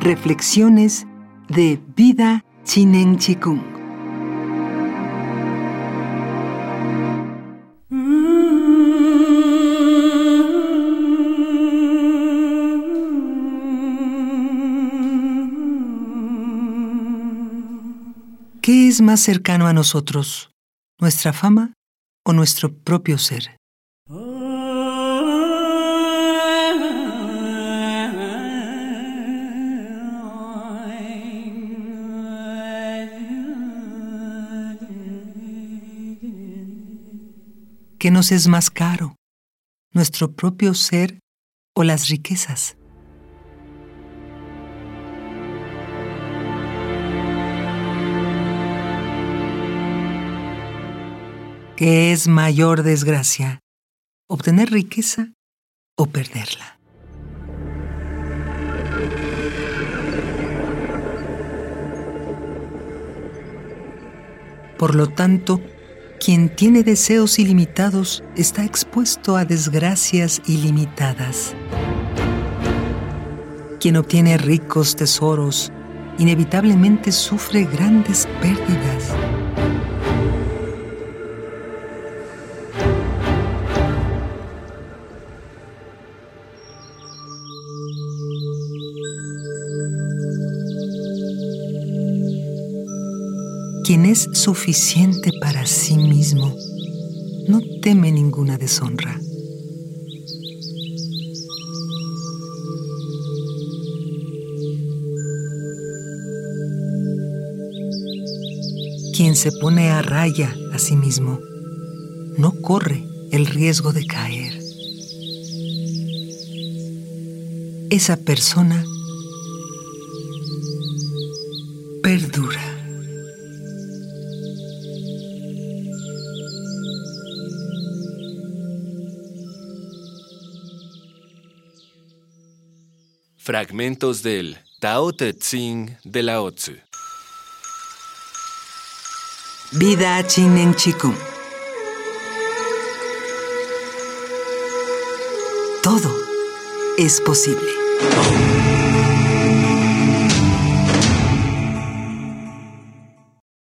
Reflexiones de Vida Chinen Chikung. ¿Qué es más cercano a nosotros, nuestra fama o nuestro propio ser? ¿Qué nos es más caro? ¿Nuestro propio ser o las riquezas? ¿Qué es mayor desgracia? ¿Obtener riqueza o perderla? Por lo tanto, quien tiene deseos ilimitados está expuesto a desgracias ilimitadas. Quien obtiene ricos tesoros inevitablemente sufre grandes pérdidas. Quien es suficiente para sí mismo no teme ninguna deshonra. Quien se pone a raya a sí mismo no corre el riesgo de caer. Esa persona Fragmentos del Tao Te de Lao Tzu. Vida Chinen Chikung. Todo es posible.